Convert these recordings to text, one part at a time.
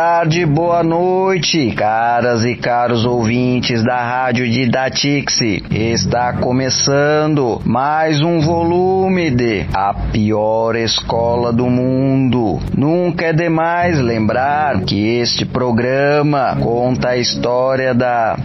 Tarde, boa noite, caras e caros ouvintes da Rádio Didatix. Está começando mais um volume de A Pior Escola do Mundo. Nunca é demais lembrar que este programa conta a história da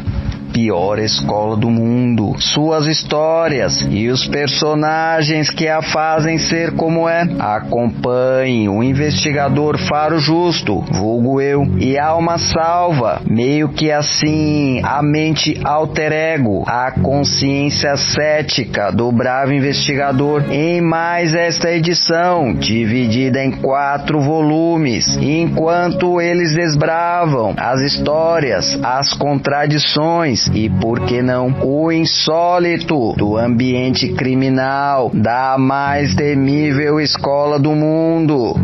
pior escola do mundo, suas histórias e os personagens que a fazem ser como é. Acompanhe o investigador Faro Justo, vulgo eu, e Alma Salva, meio que assim a mente alter ego, a consciência cética do bravo investigador em mais esta edição, dividida em quatro volumes, enquanto eles desbravam as histórias, as contradições e, por que não, o insólito do ambiente criminal da mais temível escola do mundo.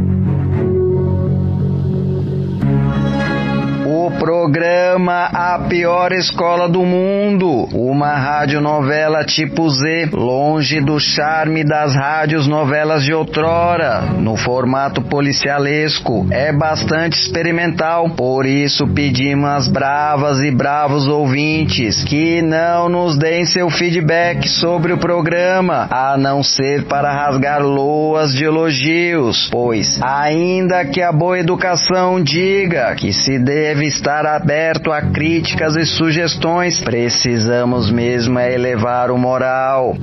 Programa A Pior Escola do Mundo, uma radionovela tipo Z, longe do charme das rádios novelas de outrora, no formato policialesco. É bastante experimental, por isso pedimos às bravas e bravos ouvintes que não nos deem seu feedback sobre o programa, a não ser para rasgar loas de elogios, pois, ainda que a boa educação diga que se deve estar aberto a críticas e sugestões. Precisamos mesmo é elevar o moral.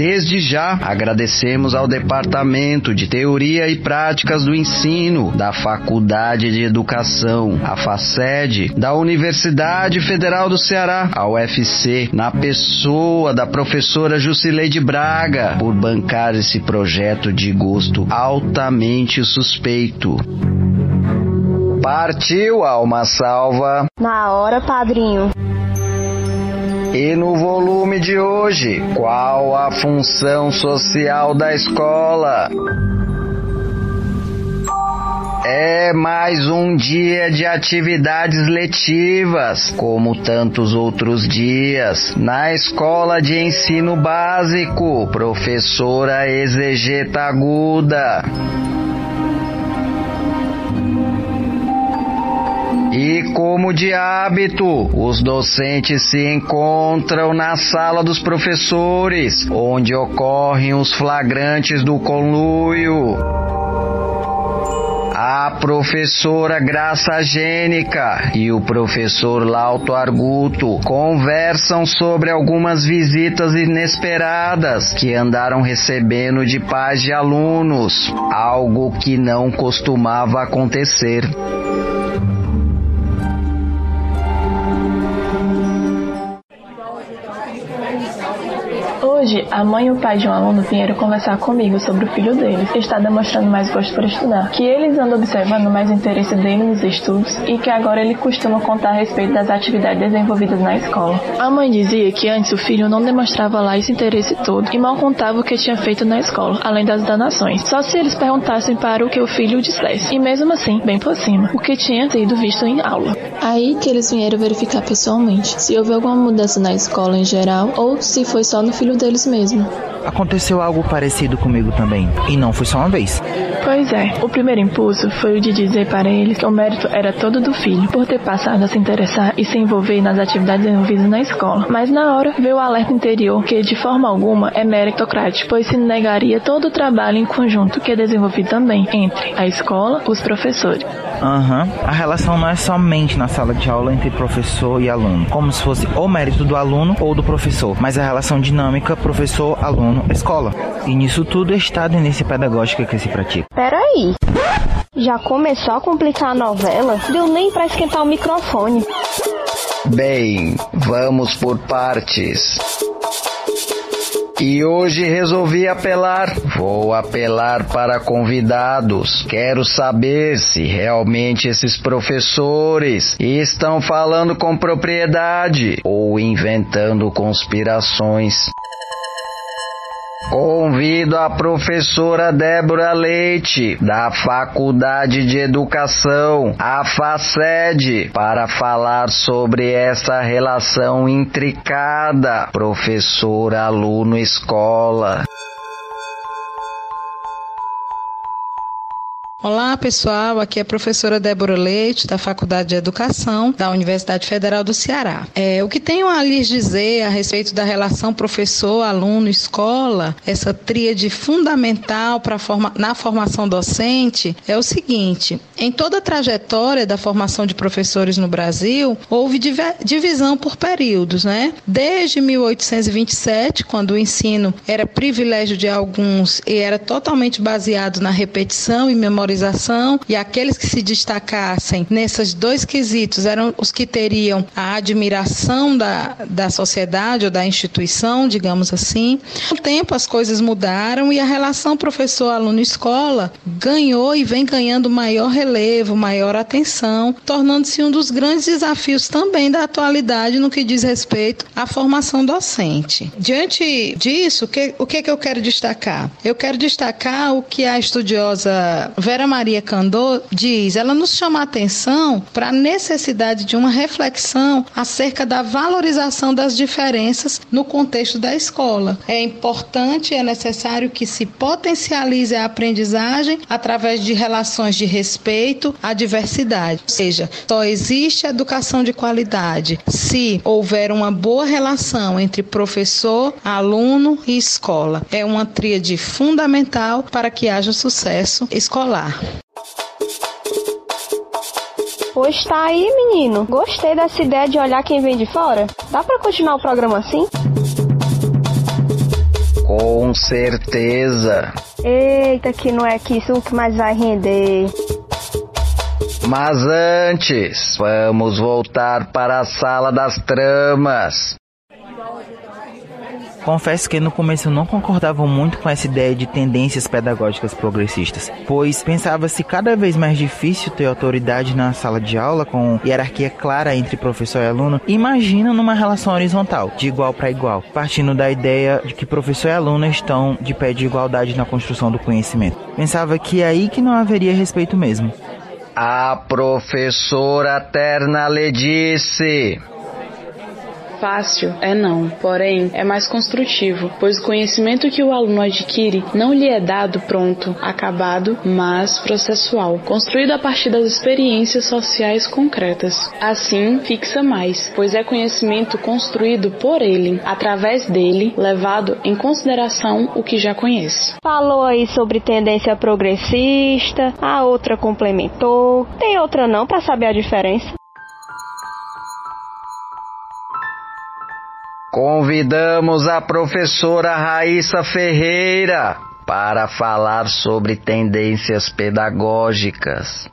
Desde já, agradecemos ao Departamento de Teoria e Práticas do Ensino da Faculdade de Educação, a FACED, da Universidade Federal do Ceará, a UFC, na pessoa da professora Jusileide Braga, por bancar esse projeto de gosto altamente suspeito. Partiu, alma salva. Na hora, padrinho. E no volume de hoje, qual a função social da escola? É mais um dia de atividades letivas, como tantos outros dias, na escola de ensino básico, professora Exegeta Aguda. E como de hábito, os docentes se encontram na sala dos professores, onde ocorrem os flagrantes do conluio. A professora Graça Gênica e o professor Lauto Arguto conversam sobre algumas visitas inesperadas que andaram recebendo de pais de alunos, algo que não costumava acontecer. Hoje, a mãe e o pai de um aluno vieram conversar comigo sobre o filho deles, que está demonstrando mais gosto por estudar, que eles andam observando mais interesse dele nos estudos e que agora ele costuma contar a respeito das atividades desenvolvidas na escola. A mãe dizia que antes o filho não demonstrava lá esse interesse todo e mal contava o que tinha feito na escola, além das danações, só se eles perguntassem para o que o filho dissesse, e mesmo assim, bem por cima, o que tinha sido visto em aula. Aí que eles vieram verificar pessoalmente se houve alguma mudança na escola em geral ou se foi só no filho deles mesmo. Aconteceu algo parecido comigo também, e não foi só uma vez. Pois é, o primeiro impulso foi o de dizer para eles que o mérito era todo do filho, por ter passado a se interessar e se envolver nas atividades envolvidas na escola. Mas na hora veio o alerta interior que, de forma alguma, é meritocrático, pois se negaria todo o trabalho em conjunto que é desenvolvido também entre a escola e os professores. Aham, uhum. a relação não é somente na sala de aula entre professor e aluno, como se fosse o mérito do aluno ou do professor, mas a relação dinâmica professor-aluno-escola. E nisso tudo está a tendência pedagógica que se pratica. Peraí. Já começou a complicar a novela? Deu nem para esquentar o microfone. Bem, vamos por partes. E hoje resolvi apelar. Vou apelar para convidados. Quero saber se realmente esses professores estão falando com propriedade ou inventando conspirações. Convido a professora Débora Leite, da Faculdade de Educação, a FACED, para falar sobre essa relação intricada professor-aluno-escola. Olá, pessoal. Aqui é a professora Débora Leite, da Faculdade de Educação da Universidade Federal do Ceará. É, o que tenho a lhes dizer a respeito da relação professor, aluno, escola, essa tríade fundamental forma, na formação docente, é o seguinte: em toda a trajetória da formação de professores no Brasil, houve divisão por períodos, né? Desde 1827, quando o ensino era privilégio de alguns e era totalmente baseado na repetição e memória valorização e aqueles que se destacassem nesses dois quesitos eram os que teriam a admiração da, da sociedade ou da instituição, digamos assim. Com o tempo as coisas mudaram e a relação professor-aluno-escola ganhou e vem ganhando maior relevo, maior atenção, tornando-se um dos grandes desafios também da atualidade no que diz respeito à formação docente. Diante disso, o que, o que, é que eu quero destacar? Eu quero destacar o que a estudiosa Vera Vera Maria Candor diz, ela nos chama a atenção para a necessidade de uma reflexão acerca da valorização das diferenças no contexto da escola. É importante é necessário que se potencialize a aprendizagem através de relações de respeito à diversidade. Ou seja, só existe educação de qualidade se houver uma boa relação entre professor, aluno e escola. É uma tríade fundamental para que haja sucesso escolar. Pois tá aí, menino. Gostei dessa ideia de olhar quem vem de fora. Dá para continuar o programa assim? Com certeza. Eita, que não é que isso que mais vai render. Mas antes, vamos voltar para a sala das tramas. Confesso que no começo eu não concordava muito com essa ideia de tendências pedagógicas progressistas, pois pensava-se cada vez mais difícil ter autoridade na sala de aula com hierarquia clara entre professor e aluno. Imagina numa relação horizontal, de igual para igual, partindo da ideia de que professor e aluno estão de pé de igualdade na construção do conhecimento. Pensava que é aí que não haveria respeito mesmo. A professora Terna lhe disse: Fácil é não, porém é mais construtivo, pois o conhecimento que o aluno adquire não lhe é dado pronto, acabado, mas processual, construído a partir das experiências sociais concretas. Assim, fixa mais, pois é conhecimento construído por ele, através dele, levado em consideração o que já conhece. Falou aí sobre tendência progressista, a outra complementou. Tem outra não para saber a diferença? Convidamos a professora Raíssa Ferreira para falar sobre tendências pedagógicas.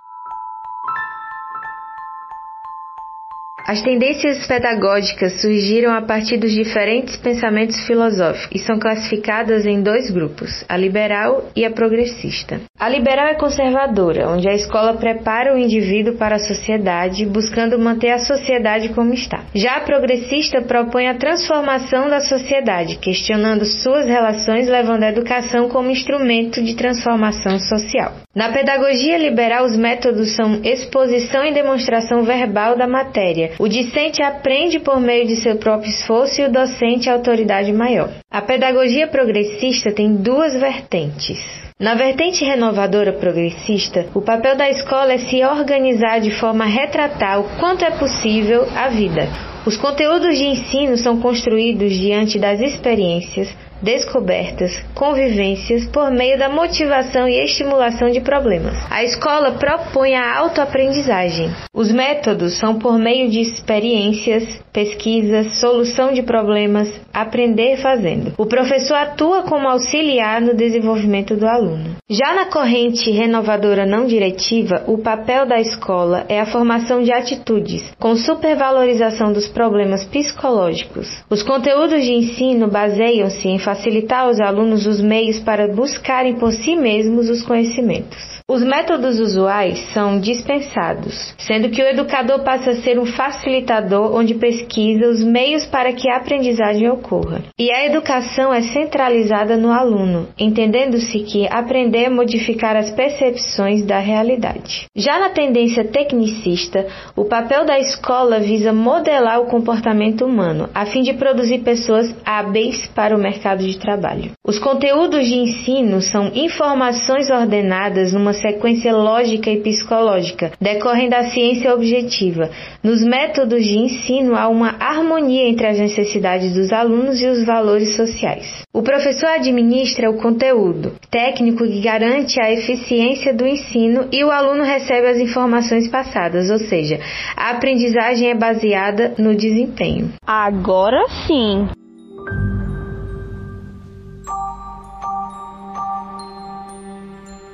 As tendências pedagógicas surgiram a partir dos diferentes pensamentos filosóficos e são classificadas em dois grupos, a liberal e a progressista. A liberal é conservadora, onde a escola prepara o indivíduo para a sociedade, buscando manter a sociedade como está. Já a progressista propõe a transformação da sociedade, questionando suas relações, levando a educação como instrumento de transformação social. Na pedagogia liberal, os métodos são exposição e demonstração verbal da matéria. O discente aprende por meio de seu próprio esforço e o docente a autoridade maior. A pedagogia progressista tem duas vertentes. Na vertente renovadora progressista, o papel da escola é se organizar de forma a retratar o quanto é possível a vida. Os conteúdos de ensino são construídos diante das experiências, descobertas, convivências por meio da motivação e estimulação de problemas. A escola propõe a autoaprendizagem. Os métodos são por meio de experiências, pesquisas, solução de problemas, aprender fazendo. O professor atua como auxiliar no desenvolvimento do aluno. Já na corrente renovadora não diretiva, o papel da escola é a formação de atitudes, com supervalorização dos problemas psicológicos. Os conteúdos de ensino baseiam-se em facilitar aos alunos os meios para buscarem por si mesmos os conhecimentos. Os métodos usuais são dispensados, sendo que o educador passa a ser um facilitador onde pesquisa os meios para que a aprendizagem ocorra. E a educação é centralizada no aluno, entendendo-se que aprender é modificar as percepções da realidade. Já na tendência tecnicista, o papel da escola visa modelar o comportamento humano, a fim de produzir pessoas hábeis para o mercado de trabalho. Os conteúdos de ensino são informações ordenadas numa sequência lógica e psicológica, decorrem da ciência objetiva. Nos métodos de ensino há uma harmonia entre as necessidades dos alunos e os valores sociais. O professor administra o conteúdo técnico que garante a eficiência do ensino e o aluno recebe as informações passadas, ou seja, a aprendizagem é baseada no desempenho. Agora sim.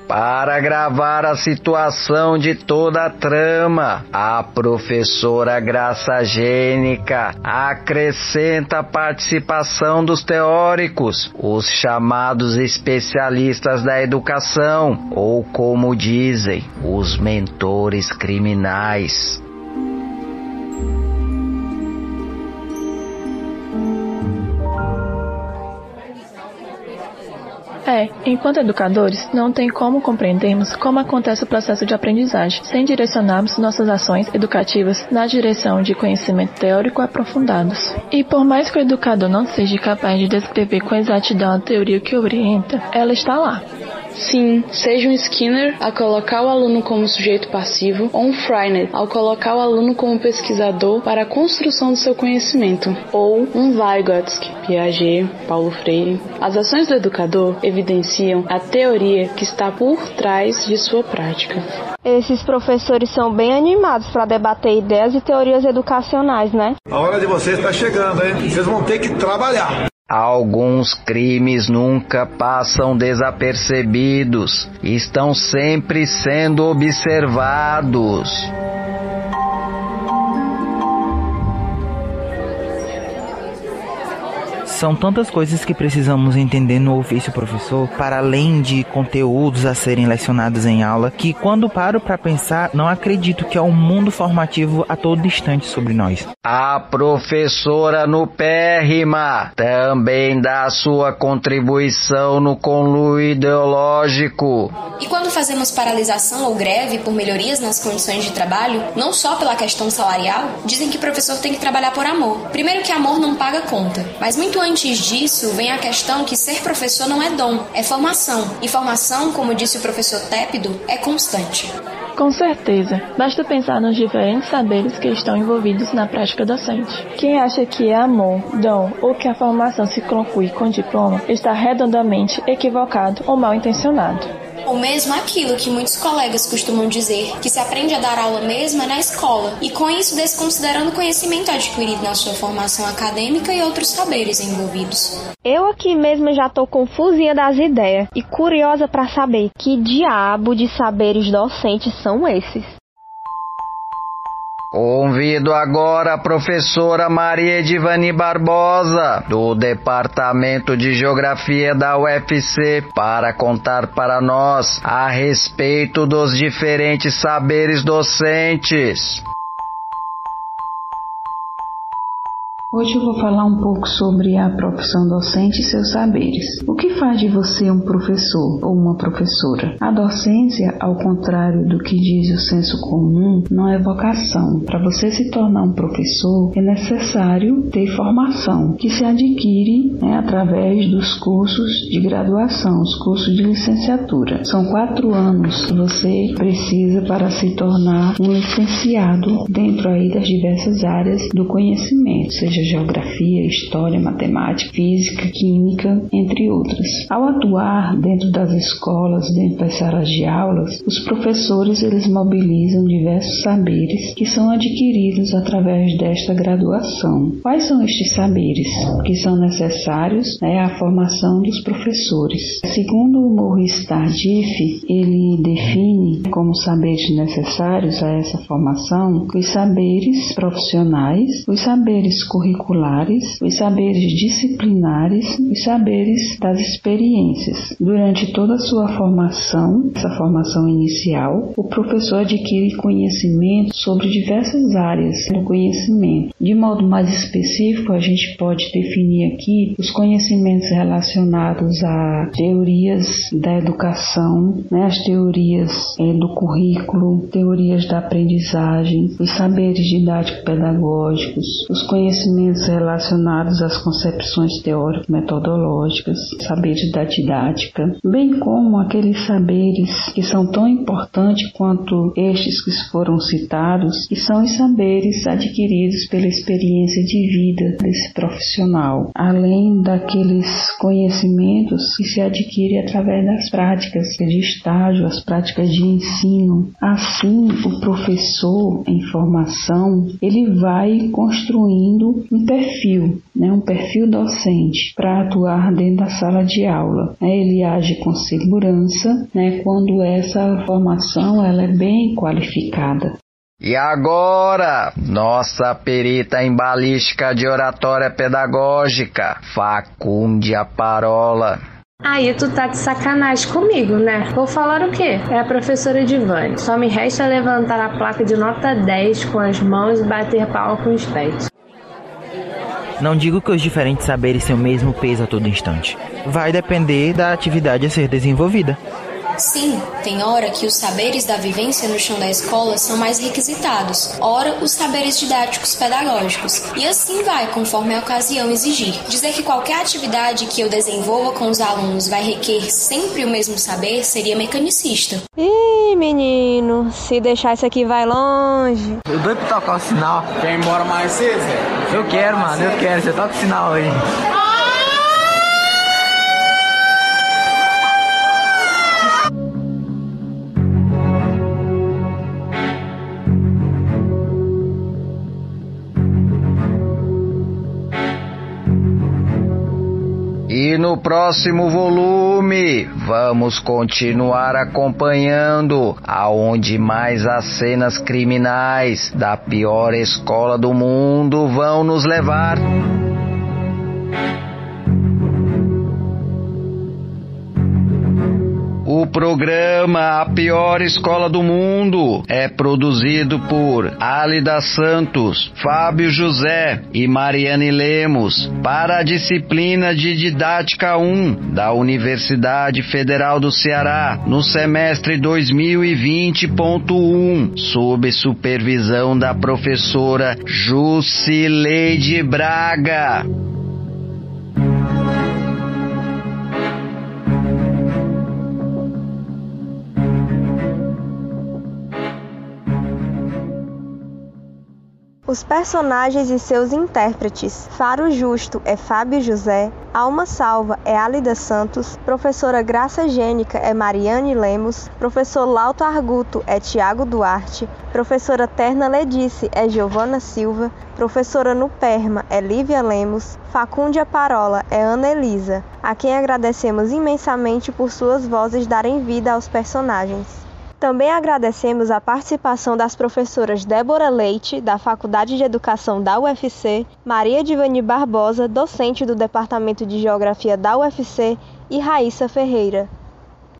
Para gravar a situação de toda a trama, a professora Graça Gênica acrescenta a participação dos teóricos, os chamados especialistas da educação, ou como dizem, os mentores criminais. É, enquanto educadores, não tem como compreendermos como acontece o processo de aprendizagem, sem direcionarmos nossas ações educativas na direção de conhecimento teórico aprofundados. E por mais que o educador não seja capaz de descrever com exatidão a teoria que orienta, ela está lá. Sim, seja um Skinner a colocar o aluno como sujeito passivo ou um Freinet ao colocar o aluno como pesquisador para a construção do seu conhecimento, ou um Vygotsky, Piaget, Paulo Freire. As ações do educador evidenciam a teoria que está por trás de sua prática. Esses professores são bem animados para debater ideias e teorias educacionais, né? A hora de vocês está chegando, hein? Vocês vão ter que trabalhar. Alguns crimes nunca passam desapercebidos, estão sempre sendo observados. São tantas coisas que precisamos entender no ofício professor, para além de conteúdos a serem lecionados em aula, que quando paro para pensar, não acredito que é um mundo formativo a todo instante sobre nós. A professora Nupérrima também dá sua contribuição no conluio ideológico. E quando fazemos paralisação ou greve por melhorias nas condições de trabalho, não só pela questão salarial, dizem que o professor tem que trabalhar por amor. Primeiro que amor não paga conta, mas muito antes disso vem a questão que ser professor não é dom, é formação. E formação, como disse o professor Tépido, é constante. Com certeza, basta pensar nos diferentes saberes que estão envolvidos na prática docente. Quem acha que é amor, dom ou que a formação se conclui com diploma está redondamente equivocado ou mal intencionado. Ou mesmo aquilo que muitos colegas costumam dizer, que se aprende a dar aula mesmo é na escola, e com isso desconsiderando o conhecimento adquirido na sua formação acadêmica e outros saberes envolvidos. Eu aqui mesmo já tô confusinha das ideias e curiosa para saber que diabo de saberes docentes são esses. Convido agora a professora Maria Edivani Barbosa, do Departamento de Geografia da UFC, para contar para nós a respeito dos diferentes saberes docentes. Hoje eu vou falar um pouco sobre a profissão docente e seus saberes. O que faz de você um professor ou uma professora? A docência, ao contrário do que diz o senso comum, não é vocação. Para você se tornar um professor, é necessário ter formação, que se adquire né, através dos cursos de graduação, os cursos de licenciatura. São quatro anos que você precisa para se tornar um licenciado dentro aí das diversas áreas do conhecimento, seja geografia, história, matemática, física, química, entre outras. Ao atuar dentro das escolas, dentro das salas de aulas, os professores eles mobilizam diversos saberes que são adquiridos através desta graduação. Quais são estes saberes que são necessários né, à formação dos professores? Segundo o Maurice Tardif, ele define como saberes necessários a essa formação os saberes profissionais, os saberes curriculares curriculares, os saberes disciplinares, os saberes das experiências. Durante toda a sua formação, essa formação inicial, o professor adquire conhecimento sobre diversas áreas do conhecimento. De modo mais específico, a gente pode definir aqui os conhecimentos relacionados a teorias da educação, né, as teorias é, do currículo, teorias da aprendizagem, os saberes didático-pedagógicos, os conhecimentos relacionados às concepções teórico-metodológicas, saberes da didática, bem como aqueles saberes que são tão importantes quanto estes que foram citados, que são os saberes adquiridos pela experiência de vida desse profissional, além daqueles conhecimentos que se adquire através das práticas de estágio, as práticas de ensino. Assim, o professor em formação, ele vai construindo um perfil, né, um perfil docente para atuar dentro da sala de aula. Ele age com segurança, né, quando essa formação ela é bem qualificada. E agora, nossa perita em balística de oratória pedagógica, Facúndia Parola. Aí tu tá de sacanagem comigo, né? Vou falar o quê? É a professora Divane. Só me resta levantar a placa de nota 10 com as mãos e bater palma com os pés. Não digo que os diferentes saberes têm o mesmo peso a todo instante. Vai depender da atividade a ser desenvolvida. Sim, tem hora que os saberes da vivência no chão da escola são mais requisitados, ora os saberes didáticos pedagógicos. E assim vai, conforme a ocasião exigir. Dizer que qualquer atividade que eu desenvolva com os alunos vai requer sempre o mesmo saber seria mecanicista. Ih, menino, se deixar isso aqui vai longe. Eu doido pra tocar o sinal. Quer ir embora mais cedo, Zé? Eu quero, mano, eu quero. Você toca o sinal hoje. No próximo volume, vamos continuar acompanhando aonde mais as cenas criminais da pior escola do mundo vão nos levar. Programa A Pior Escola do Mundo é produzido por Alida Santos, Fábio José e Mariane Lemos para a disciplina de Didática 1 da Universidade Federal do Ceará no semestre 2020.1, sob supervisão da professora Jusileide Braga. Os personagens e seus intérpretes. Faro Justo é Fábio José, Alma Salva é Alida Santos, Professora Graça Gênica é Mariane Lemos, Professor Lauto Arguto é Tiago Duarte, Professora Terna Ledice é Giovana Silva, Professora Nuperma é Lívia Lemos, Facúndia Parola é Ana Elisa, a quem agradecemos imensamente por suas vozes darem vida aos personagens. Também agradecemos a participação das professoras Débora Leite, da Faculdade de Educação da UFC, Maria Divani Barbosa, docente do Departamento de Geografia da UFC, e Raíssa Ferreira.